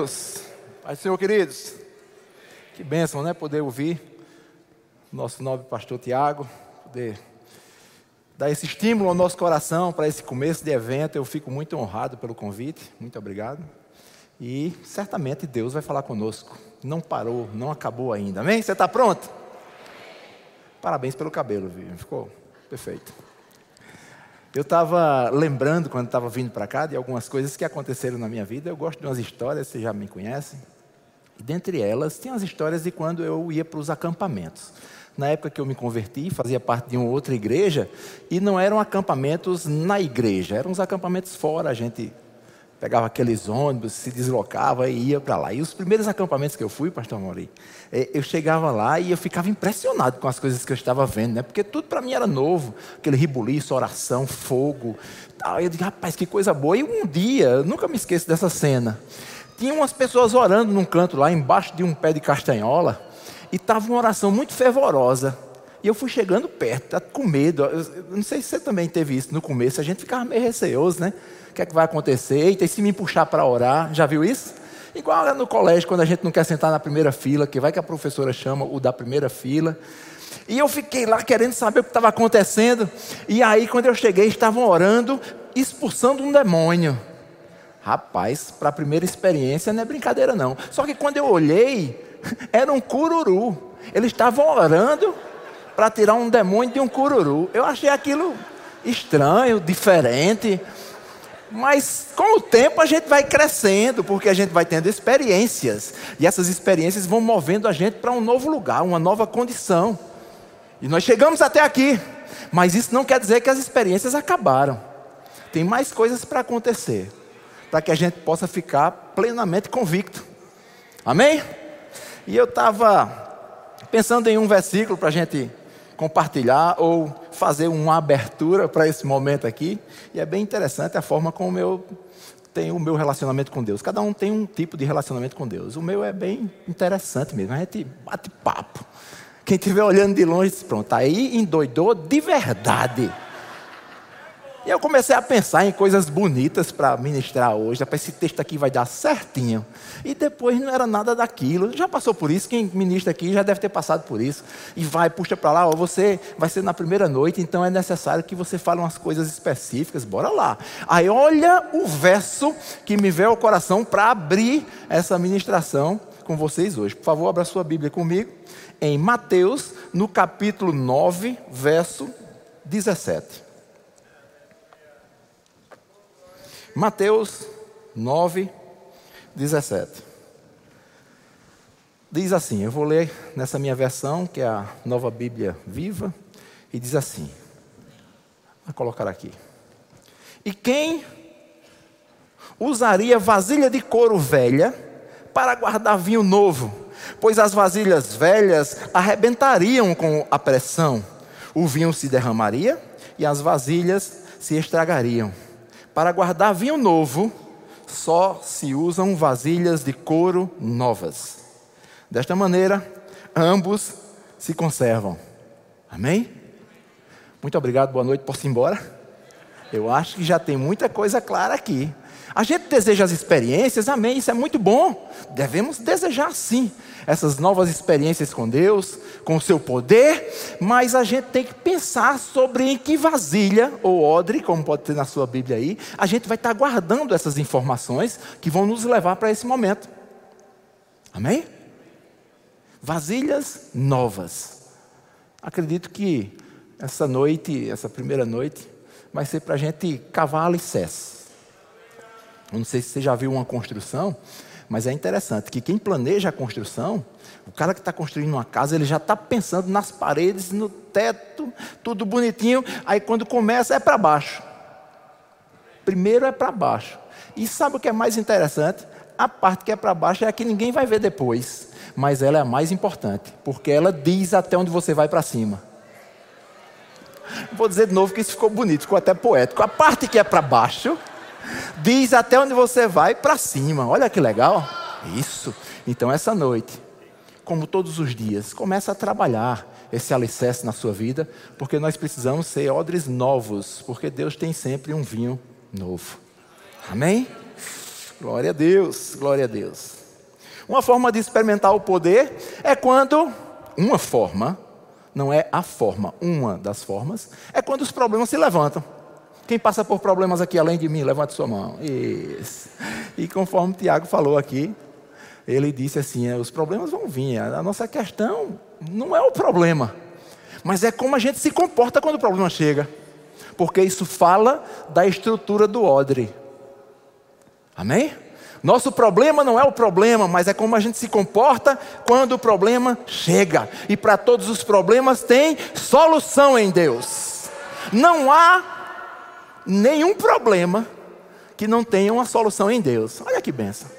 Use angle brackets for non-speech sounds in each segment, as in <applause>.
Deus. Pai Senhor, queridos. Que bênção, né? Poder ouvir nosso nobre pastor Tiago, poder dar esse estímulo ao nosso coração para esse começo de evento. Eu fico muito honrado pelo convite. Muito obrigado. E certamente Deus vai falar conosco. Não parou, não acabou ainda. Amém? Você está pronto? Parabéns pelo cabelo, viu? Ficou perfeito. Eu estava lembrando, quando estava vindo para cá, de algumas coisas que aconteceram na minha vida. Eu gosto de umas histórias, vocês já me conhecem. E dentre elas, tem as histórias de quando eu ia para os acampamentos. Na época que eu me converti, fazia parte de uma outra igreja, e não eram acampamentos na igreja, eram os acampamentos fora. A gente pegava aqueles ônibus, se deslocava e ia para lá. E os primeiros acampamentos que eu fui, pastor Mauri, é, eu chegava lá e eu ficava impressionado com as coisas que eu estava vendo, né? Porque tudo para mim era novo, aquele ribuliço, oração, fogo, tal. Eu digo, rapaz, que coisa boa. E um dia, eu nunca me esqueço dessa cena. Tinha umas pessoas orando num canto lá, embaixo de um pé de castanhola, e estava uma oração muito fervorosa. E eu fui chegando perto, tá com medo. Eu não sei se você também teve isso no começo, a gente ficava meio receoso, né? O que é que vai acontecer? Eita, e se me puxar para orar? Já viu isso? Igual no colégio, quando a gente não quer sentar na primeira fila, que vai que a professora chama o da primeira fila. E eu fiquei lá querendo saber o que estava acontecendo. E aí, quando eu cheguei, estavam orando, expulsando um demônio. Rapaz, para a primeira experiência não é brincadeira não. Só que quando eu olhei, <laughs> era um cururu. Eles estavam orando para tirar um demônio de um cururu. Eu achei aquilo estranho, diferente. Mas com o tempo a gente vai crescendo, porque a gente vai tendo experiências. E essas experiências vão movendo a gente para um novo lugar, uma nova condição. E nós chegamos até aqui. Mas isso não quer dizer que as experiências acabaram. Tem mais coisas para acontecer, para que a gente possa ficar plenamente convicto. Amém? E eu estava pensando em um versículo para a gente compartilhar ou fazer uma abertura para esse momento aqui. E é bem interessante a forma como eu tenho o meu relacionamento com Deus. Cada um tem um tipo de relacionamento com Deus. O meu é bem interessante mesmo. A gente bate papo. Quem estiver olhando de longe, pronto, aí endoidou de verdade. E eu comecei a pensar em coisas bonitas para ministrar hoje. Para esse texto aqui vai dar certinho. E depois não era nada daquilo. Já passou por isso? Quem ministra aqui já deve ter passado por isso. E vai, puxa para lá, ó, você vai ser na primeira noite, então é necessário que você fale umas coisas específicas. Bora lá. Aí olha o verso que me veio ao coração para abrir essa ministração com vocês hoje. Por favor, abra sua Bíblia comigo. Em Mateus, no capítulo 9, verso 17. Mateus 9, 17. Diz assim, eu vou ler nessa minha versão, que é a nova Bíblia viva, e diz assim: vou colocar aqui. E quem usaria vasilha de couro velha para guardar vinho novo? Pois as vasilhas velhas arrebentariam com a pressão, o vinho se derramaria e as vasilhas se estragariam. Para guardar vinho novo, só se usam vasilhas de couro novas. Desta maneira, ambos se conservam. Amém? Muito obrigado, boa noite, posso ir embora? Eu acho que já tem muita coisa clara aqui. A gente deseja as experiências, amém, isso é muito bom. Devemos desejar sim essas novas experiências com Deus, com o seu poder, mas a gente tem que pensar sobre em que vasilha ou odre, como pode ter na sua Bíblia aí, a gente vai estar guardando essas informações que vão nos levar para esse momento. Amém? Vasilhas novas. Acredito que essa noite, essa primeira noite, vai ser para a gente cavar alicerce. Eu não sei se você já viu uma construção, mas é interessante que quem planeja a construção, o cara que está construindo uma casa, ele já está pensando nas paredes, no teto, tudo bonitinho. Aí quando começa é para baixo. Primeiro é para baixo. E sabe o que é mais interessante? A parte que é para baixo é a que ninguém vai ver depois. Mas ela é a mais importante, porque ela diz até onde você vai para cima. Vou dizer de novo que isso ficou bonito, ficou até poético. A parte que é para baixo Diz até onde você vai para cima. Olha que legal. Isso. Então, essa noite, como todos os dias, começa a trabalhar esse alicerce na sua vida, porque nós precisamos ser odres novos, porque Deus tem sempre um vinho novo. Amém? Glória a Deus, glória a Deus. Uma forma de experimentar o poder é quando, uma forma, não é a forma, uma das formas, é quando os problemas se levantam. Quem passa por problemas aqui além de mim, levante sua mão. Isso. E conforme o Tiago falou aqui, ele disse assim: é, os problemas vão vir. A nossa questão não é o problema, mas é como a gente se comporta quando o problema chega. Porque isso fala da estrutura do odre. Amém? Nosso problema não é o problema, mas é como a gente se comporta quando o problema chega. E para todos os problemas tem solução em Deus. Não há nenhum problema que não tenha uma solução em Deus. Olha que benção.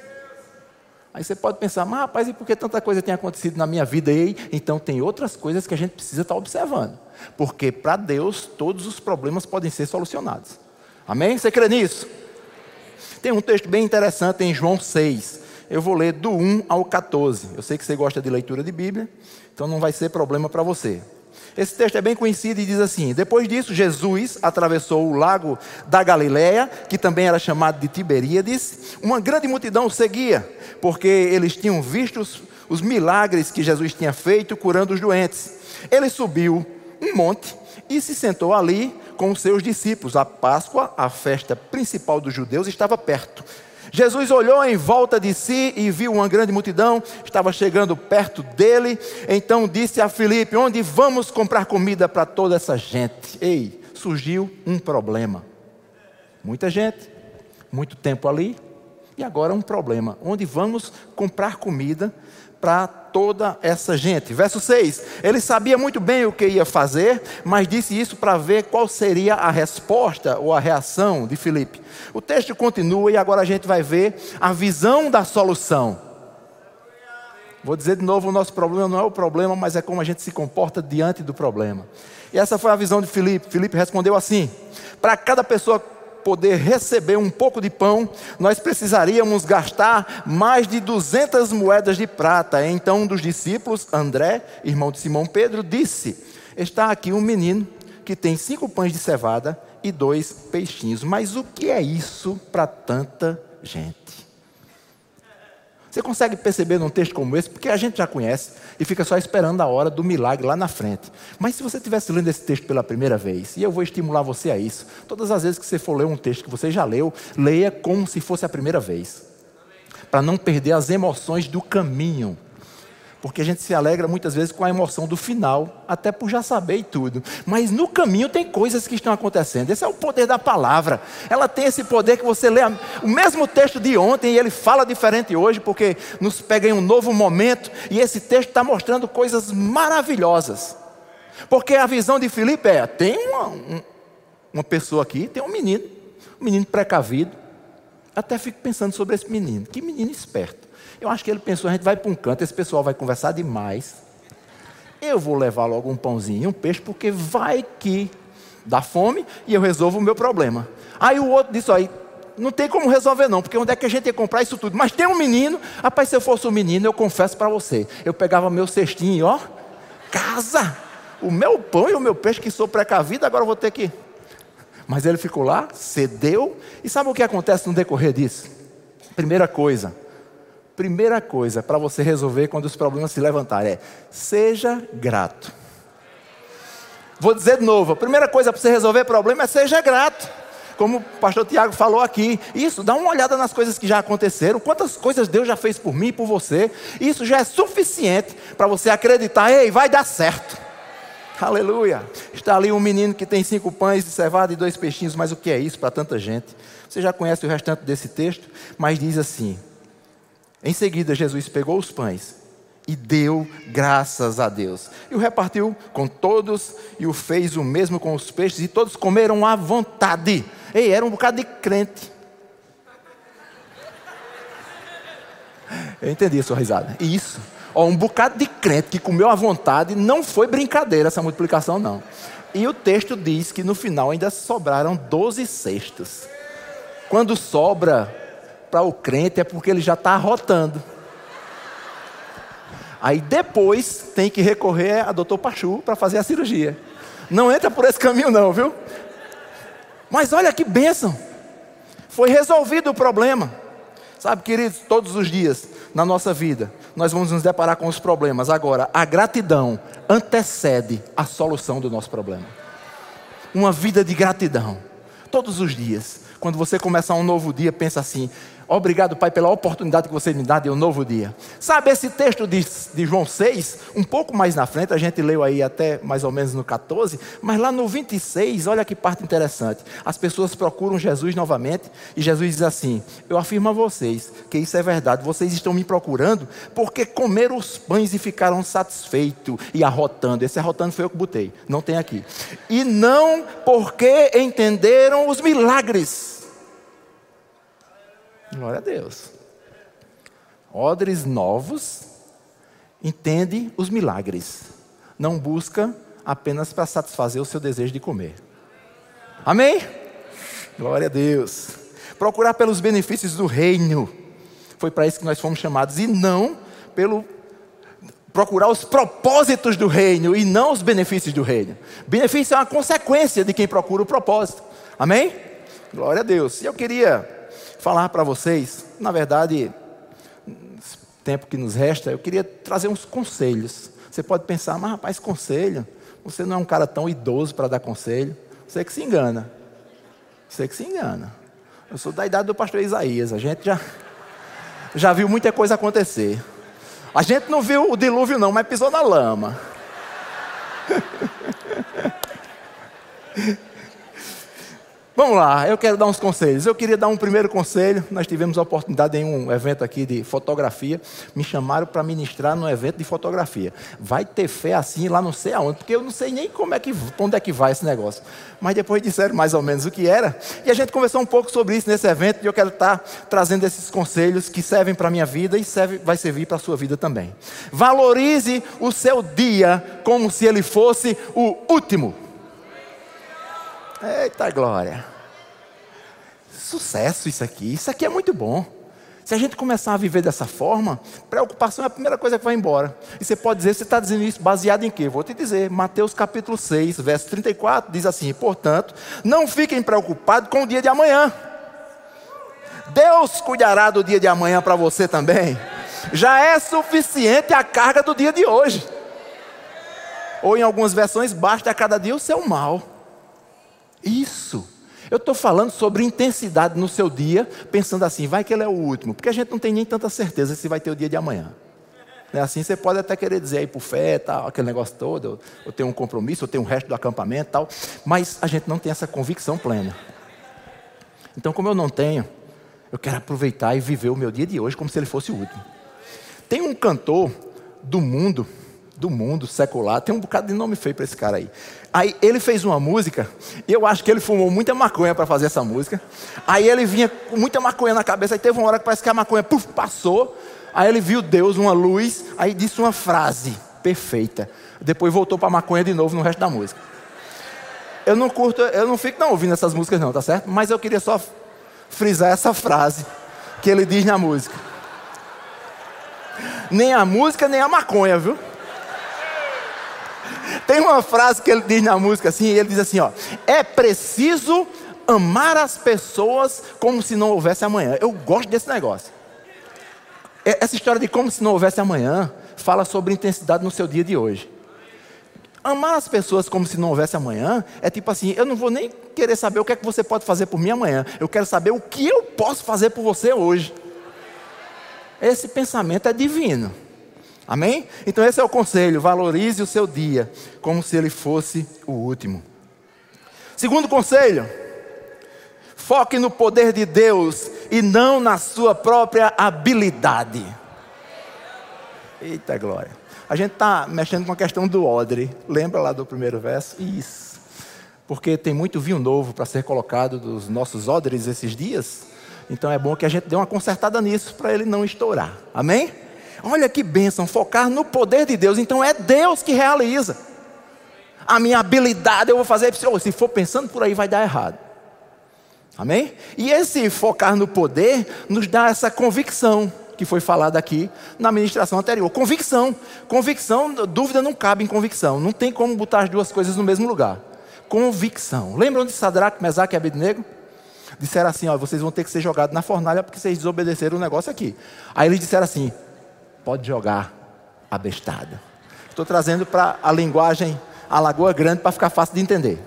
Aí você pode pensar, mas rapaz, e por que tanta coisa tem acontecido na minha vida aí? Então tem outras coisas que a gente precisa estar observando. Porque para Deus todos os problemas podem ser solucionados. Amém? Você crê nisso? Tem um texto bem interessante em João 6. Eu vou ler do 1 ao 14. Eu sei que você gosta de leitura de Bíblia, então não vai ser problema para você. Esse texto é bem conhecido e diz assim: Depois disso, Jesus atravessou o lago da Galiléia, que também era chamado de Tiberíades. Uma grande multidão seguia, porque eles tinham visto os, os milagres que Jesus tinha feito curando os doentes. Ele subiu um monte e se sentou ali com os seus discípulos. A Páscoa, a festa principal dos judeus, estava perto. Jesus olhou em volta de si e viu uma grande multidão, estava chegando perto dele. Então disse a Filipe: Onde vamos comprar comida para toda essa gente? Ei, surgiu um problema. Muita gente, muito tempo ali, e agora um problema. Onde vamos comprar comida para toda essa gente. Verso 6: Ele sabia muito bem o que ia fazer, mas disse isso para ver qual seria a resposta ou a reação de Filipe. O texto continua e agora a gente vai ver a visão da solução. Vou dizer de novo: o nosso problema não é o problema, mas é como a gente se comporta diante do problema. E essa foi a visão de Filipe. Filipe respondeu assim: Para cada pessoa poder receber um pouco de pão, nós precisaríamos gastar mais de 200 moedas de prata. Então, um dos discípulos, André, irmão de Simão Pedro, disse: Está aqui um menino que tem cinco pães de cevada e dois peixinhos. Mas o que é isso para tanta gente? Você consegue perceber num texto como esse? Porque a gente já conhece e fica só esperando a hora do milagre lá na frente. Mas se você estivesse lendo esse texto pela primeira vez, e eu vou estimular você a isso, todas as vezes que você for ler um texto que você já leu, leia como se fosse a primeira vez. Para não perder as emoções do caminho porque a gente se alegra muitas vezes com a emoção do final, até por já saber e tudo. Mas no caminho tem coisas que estão acontecendo. Esse é o poder da palavra. Ela tem esse poder que você lê o mesmo texto de ontem e ele fala diferente hoje, porque nos pega em um novo momento e esse texto está mostrando coisas maravilhosas. Porque a visão de Filipe é: tem uma, um, uma pessoa aqui, tem um menino, um menino precavido. Até fico pensando sobre esse menino. Que menino esperto. Eu acho que ele pensou: a gente vai para um canto, esse pessoal vai conversar demais. Eu vou levar logo um pãozinho e um peixe, porque vai que dá fome e eu resolvo o meu problema. Aí o outro disse: aí, não tem como resolver não, porque onde é que a gente ia comprar isso tudo? Mas tem um menino, rapaz, se eu fosse um menino, eu confesso para você, eu pegava meu cestinho, ó, casa, o meu pão e o meu peixe que sou precavido, agora eu vou ter que. Mas ele ficou lá, cedeu, e sabe o que acontece no decorrer disso? Primeira coisa, primeira coisa para você resolver quando os problemas se levantarem é: seja grato. Vou dizer de novo: a primeira coisa para você resolver problema é seja grato. Como o pastor Tiago falou aqui, isso, dá uma olhada nas coisas que já aconteceram, quantas coisas Deus já fez por mim e por você. Isso já é suficiente para você acreditar, ei, vai dar certo. Aleluia. Está ali um menino que tem cinco pães de cevada e dois peixinhos, mas o que é isso para tanta gente? Você já conhece o restante desse texto, mas diz assim: em seguida, Jesus pegou os pães e deu graças a Deus. E o repartiu com todos e o fez o mesmo com os peixes, e todos comeram à vontade. Ei, era um bocado de crente. Eu entendi a sua risada. Isso. Ó, um bocado de crente que comeu à vontade, não foi brincadeira essa multiplicação, não. E o texto diz que no final ainda sobraram 12 cestos. Quando sobra para o crente é porque ele já está arrotando. Aí depois tem que recorrer a doutor Pachu para fazer a cirurgia. Não entra por esse caminho não, viu? Mas olha que bênção. Foi resolvido o problema. Sabe, queridos, todos os dias na nossa vida, nós vamos nos deparar com os problemas. Agora, a gratidão antecede a solução do nosso problema. Uma vida de gratidão, todos os dias. Quando você começar um novo dia, pensa assim: Obrigado, Pai, pela oportunidade que você me dá de um novo dia. Sabe, esse texto de, de, João 6, um pouco mais na frente, a gente leu aí até mais ou menos no 14, mas lá no 26, olha que parte interessante. As pessoas procuram Jesus novamente e Jesus diz assim: Eu afirmo a vocês que isso é verdade, vocês estão me procurando porque comeram os pães e ficaram satisfeitos e arrotando. Esse arrotando foi eu que botei, não tem aqui. E não porque entenderam os milagres Glória a Deus. Odres novos entende os milagres. Não busca apenas para satisfazer o seu desejo de comer. Amém? Glória a Deus. Procurar pelos benefícios do reino. Foi para isso que nós fomos chamados e não pelo procurar os propósitos do reino e não os benefícios do reino. Benefício é uma consequência de quem procura o propósito. Amém? Glória a Deus. E eu queria falar para vocês, na verdade, tempo que nos resta, eu queria trazer uns conselhos. Você pode pensar, mas rapaz, conselho? Você não é um cara tão idoso para dar conselho. Você que se engana. Você que se engana. Eu sou da idade do pastor Isaías. A gente já, já viu muita coisa acontecer. A gente não viu o dilúvio, não, mas pisou na lama. <laughs> Vamos lá, eu quero dar uns conselhos. Eu queria dar um primeiro conselho. Nós tivemos a oportunidade em um evento aqui de fotografia. Me chamaram para ministrar num evento de fotografia. Vai ter fé assim lá não sei aonde, porque eu não sei nem como é que, onde é que vai esse negócio. Mas depois disseram mais ou menos o que era. E a gente conversou um pouco sobre isso nesse evento. E eu quero estar trazendo esses conselhos que servem para a minha vida e serve, vai servir para a sua vida também. Valorize o seu dia como se ele fosse o último. Eita glória. Sucesso isso aqui. Isso aqui é muito bom. Se a gente começar a viver dessa forma, preocupação é a primeira coisa que vai embora. E você pode dizer, você está dizendo isso baseado em quê? Vou te dizer, Mateus capítulo 6, verso 34, diz assim: Portanto, não fiquem preocupados com o dia de amanhã. Deus cuidará do dia de amanhã para você também. Já é suficiente a carga do dia de hoje. Ou em algumas versões, basta a cada dia o seu mal. Isso. Eu estou falando sobre intensidade no seu dia, pensando assim, vai que ele é o último, porque a gente não tem nem tanta certeza se vai ter o dia de amanhã. É assim, você pode até querer dizer aí por fé, tal, aquele negócio todo, eu, eu tenho um compromisso, eu tenho o resto do acampamento tal, mas a gente não tem essa convicção plena. Então, como eu não tenho, eu quero aproveitar e viver o meu dia de hoje como se ele fosse o último. Tem um cantor do mundo do mundo secular. Tem um bocado de nome feio para esse cara aí. Aí ele fez uma música, e eu acho que ele fumou muita maconha para fazer essa música. Aí ele vinha com muita maconha na cabeça, aí teve uma hora que parece que a maconha puff, passou. Aí ele viu Deus, uma luz, aí disse uma frase perfeita. Depois voltou para maconha de novo no resto da música. Eu não curto, eu não fico não ouvindo essas músicas não, tá certo? Mas eu queria só frisar essa frase que ele diz na música. Nem a música, nem a maconha, viu? Tem uma frase que ele diz na música assim, ele diz assim, ó: "É preciso amar as pessoas como se não houvesse amanhã". Eu gosto desse negócio. É, essa história de como se não houvesse amanhã fala sobre intensidade no seu dia de hoje. Amar as pessoas como se não houvesse amanhã é tipo assim: eu não vou nem querer saber o que é que você pode fazer por mim amanhã, eu quero saber o que eu posso fazer por você hoje. Esse pensamento é divino. Amém? Então esse é o conselho: valorize o seu dia como se ele fosse o último. Segundo conselho: foque no poder de Deus e não na sua própria habilidade. Eita glória. A gente está mexendo com a questão do odre. Lembra lá do primeiro verso? Isso. Porque tem muito vinho novo para ser colocado dos nossos odres esses dias. Então é bom que a gente dê uma consertada nisso para ele não estourar. Amém? Olha que bênção, focar no poder de Deus. Então é Deus que realiza. A minha habilidade eu vou fazer. Se for pensando por aí, vai dar errado. Amém? E esse focar no poder nos dá essa convicção que foi falada aqui na ministração anterior. Convicção. Convicção, dúvida não cabe em convicção. Não tem como botar as duas coisas no mesmo lugar. Convicção. Lembram de Sadraque, Mesaque e Abednego? disseram assim: ó, vocês vão ter que ser jogados na fornalha porque vocês desobedeceram o negócio aqui. Aí eles disseram assim: pode jogar a bestada. Estou trazendo para a linguagem a Lagoa Grande para ficar fácil de entender.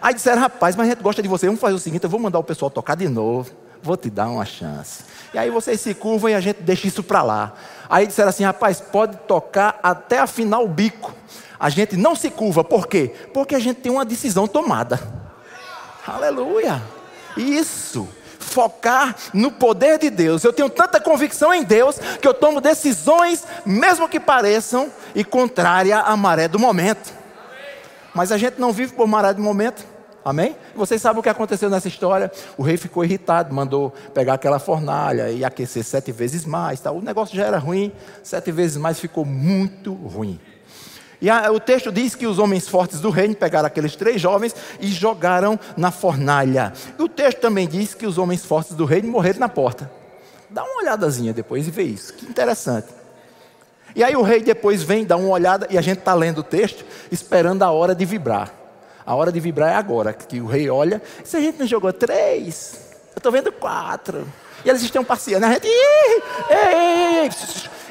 Aí disseram: rapaz, mas a gente gosta de você, vamos fazer o seguinte: eu vou mandar o pessoal tocar de novo, vou te dar uma chance. E aí vocês se curvam e a gente deixa isso para lá. Aí disseram assim: rapaz, pode tocar até afinar o bico. A gente não se curva, por quê? Porque a gente tem uma decisão tomada. Aleluia. Isso. Focar no poder de Deus. Eu tenho tanta convicção em Deus que eu tomo decisões, mesmo que pareçam, e contrária à maré do momento. Mas a gente não vive por maré do momento. Amém? Vocês sabem o que aconteceu nessa história? O rei ficou irritado, mandou pegar aquela fornalha e aquecer sete vezes mais. Tá? O negócio já era ruim, sete vezes mais ficou muito ruim. E a, o texto diz que os homens fortes do reino pegaram aqueles três jovens e jogaram na fornalha. E o texto também diz que os homens fortes do reino morreram na porta. Dá uma olhadazinha depois e vê isso. Que interessante. E aí o rei depois vem, dá uma olhada, e a gente está lendo o texto, esperando a hora de vibrar. A hora de vibrar é agora, que o rei olha. Se a gente não jogou três, eu estou vendo quatro. E eles estão passeando. A gente. Ei, ei, ei,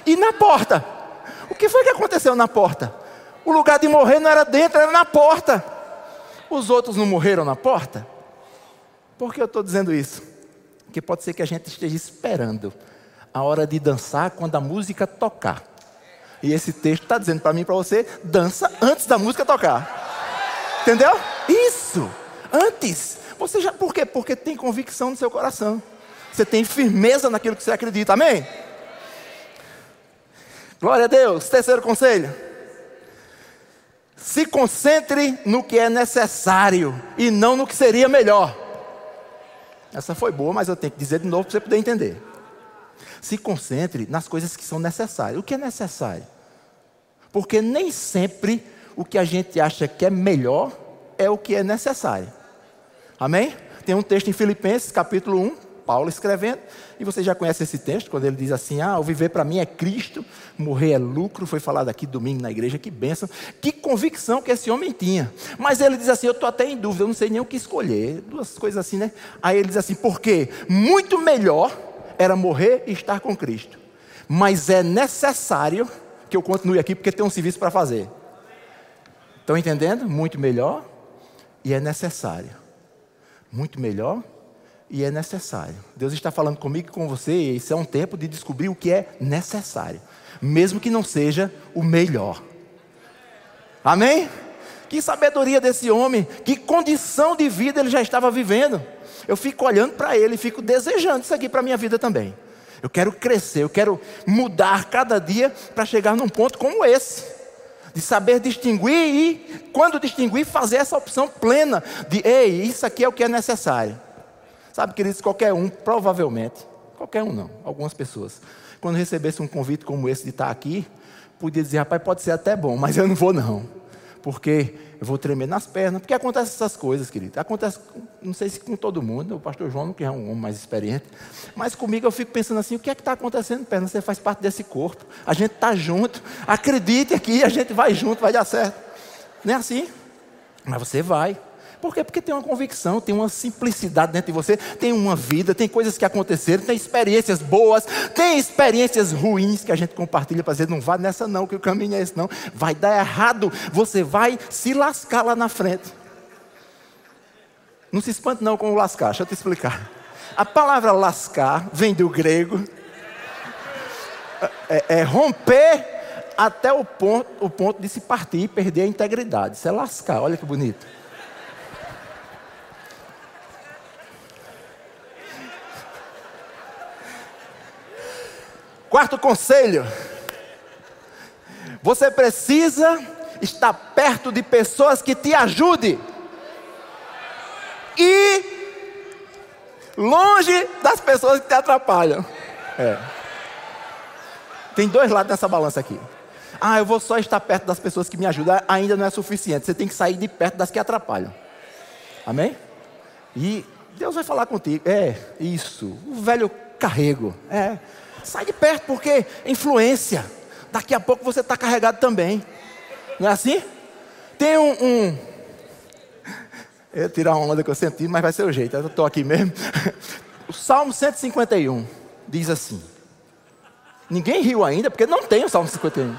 e na porta? O que foi que aconteceu na porta? O lugar de morrer não era dentro, era na porta. Os outros não morreram na porta? Por que eu estou dizendo isso? Porque pode ser que a gente esteja esperando a hora de dançar quando a música tocar. E esse texto está dizendo para mim e para você: dança antes da música tocar. Entendeu? Isso! Antes. Você já, por quê? Porque tem convicção no seu coração. Você tem firmeza naquilo que você acredita. Amém? Glória a Deus. Terceiro conselho. Se concentre no que é necessário e não no que seria melhor. Essa foi boa, mas eu tenho que dizer de novo para você poder entender. Se concentre nas coisas que são necessárias. O que é necessário? Porque nem sempre o que a gente acha que é melhor é o que é necessário. Amém? Tem um texto em Filipenses, capítulo 1, Paulo escrevendo, e você já conhece esse texto, quando ele diz assim: Ah, o viver para mim é Cristo, morrer é lucro. Foi falado aqui domingo na igreja, que bênção. Que convicção que esse homem tinha. Mas ele diz assim: Eu estou até em dúvida, eu não sei nem o que escolher. Duas coisas assim, né? Aí ele diz assim: Porque muito melhor era morrer e estar com Cristo. Mas é necessário que eu continue aqui, porque tem um serviço para fazer. Estão entendendo? Muito melhor e é necessário. Muito melhor e é necessário. Deus está falando comigo e com você, e isso é um tempo de descobrir o que é necessário, mesmo que não seja o melhor. Amém? Que sabedoria desse homem, que condição de vida ele já estava vivendo. Eu fico olhando para ele e fico desejando isso aqui para a minha vida também. Eu quero crescer, eu quero mudar cada dia para chegar num ponto como esse. De saber distinguir e, quando distinguir, fazer essa opção plena de, ei, isso aqui é o que é necessário. Sabe, queridos, qualquer um, provavelmente, qualquer um não, algumas pessoas, quando recebesse um convite como esse de estar aqui, podia dizer, rapaz, pode ser até bom, mas eu não vou não. Porque eu vou tremer nas pernas, porque acontece essas coisas, querido. Acontece, não sei se com todo mundo, o pastor João, que é um homem mais experiente, mas comigo eu fico pensando assim: o que é que está acontecendo, perna? Você faz parte desse corpo, a gente está junto, acredite aqui, a gente vai junto, vai dar certo. Não é assim? Mas você vai. Por quê? Porque tem uma convicção, tem uma simplicidade dentro de você, tem uma vida, tem coisas que aconteceram, tem experiências boas, tem experiências ruins que a gente compartilha para dizer, não vá nessa não, que o caminho é esse não. Vai dar errado, você vai se lascar lá na frente. Não se espante não com o lascar, deixa eu te explicar. A palavra lascar vem do grego, é, é romper até o ponto, o ponto de se partir e perder a integridade. Isso é lascar, olha que bonito. Quarto conselho: você precisa estar perto de pessoas que te ajudem. E longe das pessoas que te atrapalham. É. Tem dois lados nessa balança aqui. Ah, eu vou só estar perto das pessoas que me ajudam, ainda não é suficiente. Você tem que sair de perto das que atrapalham. Amém? E Deus vai falar contigo. É, isso. O velho carrego. É. Sai de perto, porque influência. Daqui a pouco você está carregado também. Não é assim? Tem um, um, Eu ia tirar uma onda que eu senti, mas vai ser o jeito. Eu estou aqui mesmo. <laughs> O Salmo 151 diz assim. Ninguém riu ainda, porque não tem o Salmo 51.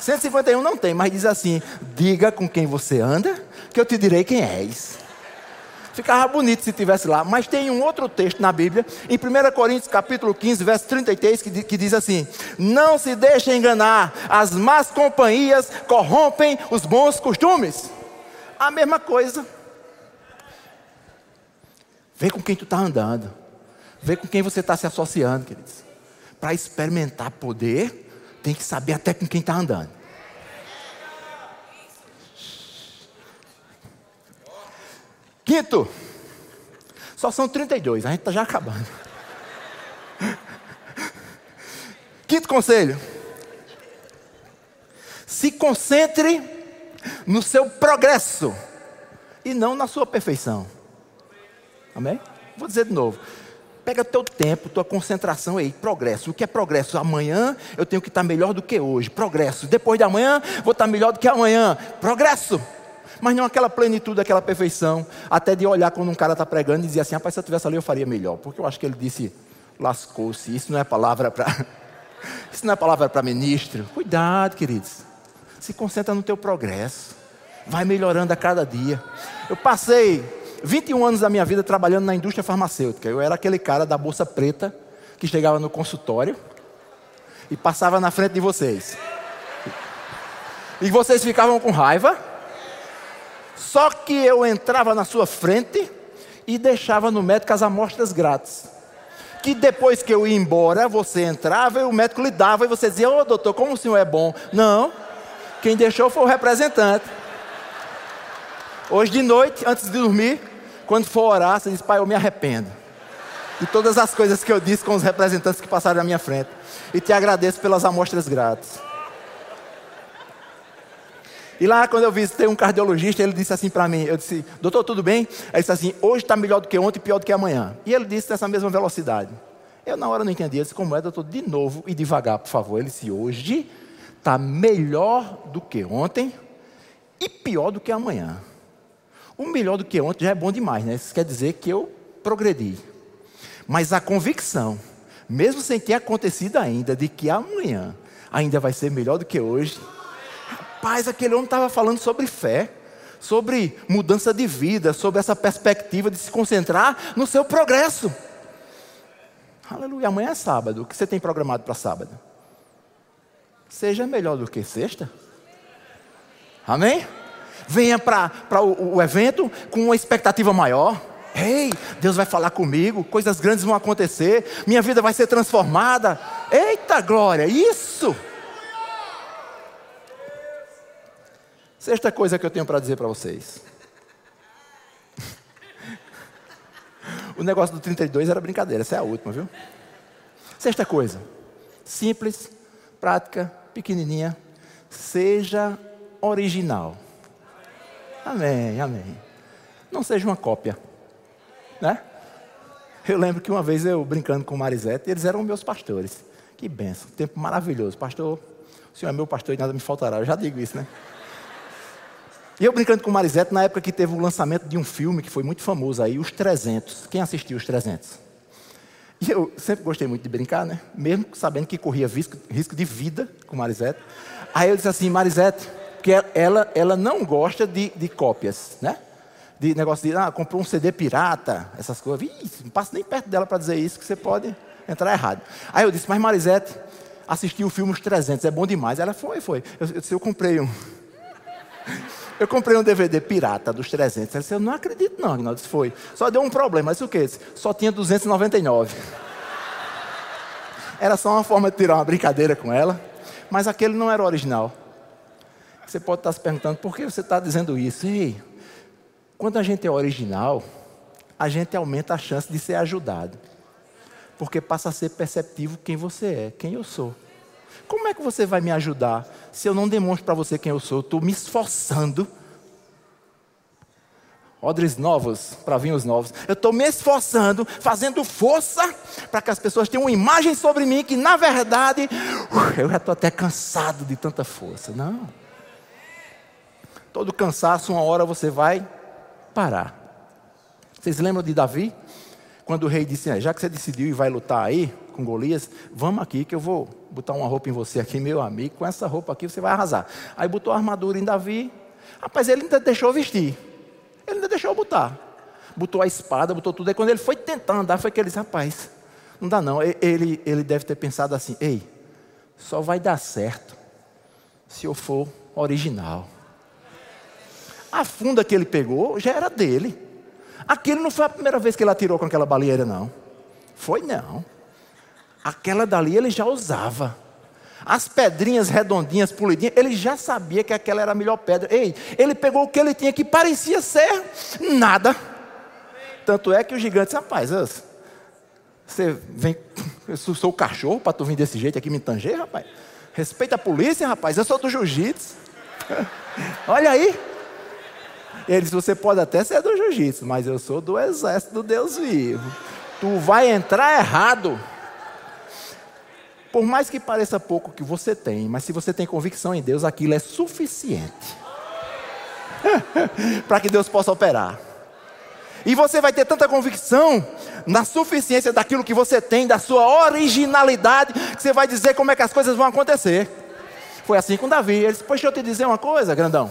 151 não tem, mas diz assim: Diga com quem você anda, que eu te direi quem és. Ficava bonito se tivesse lá, mas tem um outro texto na Bíblia, em 1 Coríntios capítulo 15, verso 33, que, diz assim: Não se deixe enganar, as más companhias corrompem os bons costumes. A mesma coisa. Vê com quem tu está andando. Vê com quem você está se associando, queridos. Para experimentar poder, tem que saber até com quem está andando. Quinto, só são 32, a gente está já acabando. <laughs> Quinto conselho: se concentre no seu progresso e não na sua perfeição. Amém? Vou dizer de novo. Pega teu tempo, tua concentração aí, progresso. O que é progresso? Amanhã eu tenho que estar melhor do que hoje. Progresso. Depois de amanhã vou estar melhor do que amanhã. Progresso mas não aquela plenitude, aquela perfeição, até de olhar quando um cara está pregando e dizer assim, rapaz, se eu tivesse ali eu faria melhor, porque eu acho que ele disse, lascou-se, isso não é palavra para, <laughs> isso não é palavra para ministro, cuidado queridos, se concentra no teu progresso, vai melhorando a cada dia, eu passei 21 anos da minha vida trabalhando na indústria farmacêutica, eu era aquele cara da bolsa preta, que chegava no consultório, e passava na frente de vocês, e vocês ficavam com raiva, só que eu entrava na sua frente e deixava no médico as amostras grátis. Que depois que eu ia embora, você entrava e o médico lhe dava e você dizia: Ô oh, doutor, como o senhor é bom? Não, quem deixou foi o representante. Hoje de noite, antes de dormir, quando for orar, você diz: Pai, eu me arrependo. De todas as coisas que eu disse com os representantes que passaram na minha frente. E te agradeço pelas amostras grátis. E lá, quando eu visitei um cardiologista, ele disse assim para mim: Eu disse, doutor, tudo bem? Ele disse assim: Hoje está melhor do que ontem e pior do que amanhã. E ele disse nessa mesma velocidade. Eu, na hora, não entendi. Eu disse: Como é, doutor? De novo e devagar, por favor. Ele disse: Hoje está melhor do que ontem e pior do que amanhã. O melhor do que ontem já é bom demais, né? Isso quer dizer que eu progredi. Mas a convicção, mesmo sem ter acontecido ainda, de que amanhã ainda vai ser melhor do que hoje, Rapaz, aquele homem estava falando sobre fé, sobre mudança de vida, sobre essa perspectiva de se concentrar no seu progresso. Aleluia. Amanhã é sábado. O que você tem programado para sábado? Seja melhor do que sexta. Amém? Venha para o, o evento com uma expectativa maior. Ei, Deus vai falar comigo, coisas grandes vão acontecer, minha vida vai ser transformada. Eita glória, isso! Sexta coisa que eu tenho para dizer para vocês. <laughs> o negócio do 32 era brincadeira, essa é a última, viu? Sexta coisa. Simples, prática, pequenininha. Seja original. Amém, amém. Não seja uma cópia. Né? Eu lembro que uma vez eu brincando com Marisete, eles eram meus pastores. Que benção, tempo maravilhoso. Pastor, o senhor é meu pastor e nada me faltará. Eu já digo isso, né? E eu brincando com o Marisete, na época que teve o lançamento de um filme que foi muito famoso aí, Os 300. Quem assistiu Os 300? E eu sempre gostei muito de brincar, né? Mesmo sabendo que corria risco, risco de vida com Marisete. Aí eu disse assim, Marisete, porque ela, ela não gosta de, de cópias, né? De negócio de, ah, comprou um CD pirata, essas coisas. Ih, não passa nem perto dela para dizer isso, que você pode entrar errado. Aí eu disse, mas Marisete, assistiu o filme Os 300, é bom demais. Ela foi, foi. Eu, eu, eu comprei um. Eu comprei um DVD pirata dos 300. Ela disse, eu não acredito não, Agnaldo. Disse, foi. Só deu um problema. Mas o que? Só tinha 299. Era só uma forma de tirar uma brincadeira com ela. Mas aquele não era original. Você pode estar se perguntando, por que você está dizendo isso? Ei, quando a gente é original, a gente aumenta a chance de ser ajudado. Porque passa a ser perceptivo quem você é, quem eu sou. Como é que você vai me ajudar se eu não demonstro para você quem eu sou? Estou me esforçando. Odres novos para vinhos novos. Eu estou me esforçando, fazendo força para que as pessoas tenham uma imagem sobre mim que, na verdade, eu já estou até cansado de tanta força. Não. Todo cansaço, uma hora você vai parar. Vocês lembram de Davi? Quando o rei disse: é, Já que você decidiu e vai lutar aí com Golias, vamos aqui que eu vou botar uma roupa em você aqui, meu amigo. Com essa roupa aqui você vai arrasar. Aí botou a armadura em Davi. Rapaz, ele ainda deixou vestir. Ele ainda deixou botar. Botou a espada, botou tudo. Aí quando ele foi tentar andar, foi que ele disse: Rapaz, não dá não. Ele, ele deve ter pensado assim: Ei, só vai dar certo se eu for original. A funda que ele pegou já era dele. Aquilo não foi a primeira vez que ele atirou com aquela baleeira, não. Foi não. Aquela dali ele já usava. As pedrinhas redondinhas, polidinhas, ele já sabia que aquela era a melhor pedra. Ei, ele pegou o que ele tinha que parecia ser nada. Tanto é que o gigante, rapaz, você vem, eu sou o cachorro para tu vir desse jeito aqui me tanger, rapaz. Respeita a polícia, rapaz, eu sou do jiu-jitsu. <laughs> Olha aí. Ele disse: Você pode até ser do jiu-jitsu, mas eu sou do exército do Deus vivo. Tu vai entrar errado. Por mais que pareça pouco que você tem, mas se você tem convicção em Deus, aquilo é suficiente <laughs> para que Deus possa operar. E você vai ter tanta convicção na suficiência daquilo que você tem, da sua originalidade, que você vai dizer como é que as coisas vão acontecer. Foi assim com Davi. Ele disse: Poxa, eu te dizer uma coisa, grandão.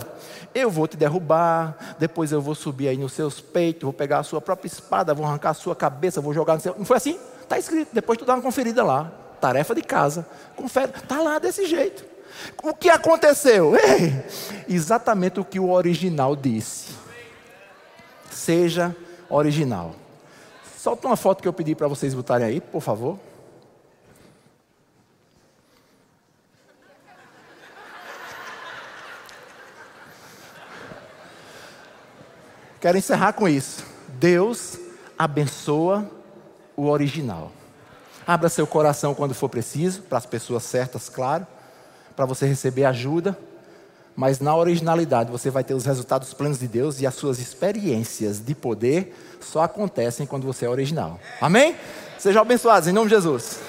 Eu vou te derrubar, depois eu vou subir aí nos seus peitos, vou pegar a sua própria espada, vou arrancar a sua cabeça, vou jogar no seu. Não foi assim? Está escrito. Depois tu dá uma conferida lá. Tarefa de casa. Confere. Está lá desse jeito. O que aconteceu? <laughs> Ei, exatamente o que o original disse. Seja original. Solta uma foto que eu pedi para vocês botarem aí, por favor. Quero encerrar com isso. Deus abençoa o original. Abra seu coração quando for preciso, para as pessoas certas, claro, para você receber ajuda. Mas na originalidade você vai ter os resultados plenos de Deus e as suas experiências de poder só acontecem quando você é original. Amém? Sejam abençoados em nome de Jesus.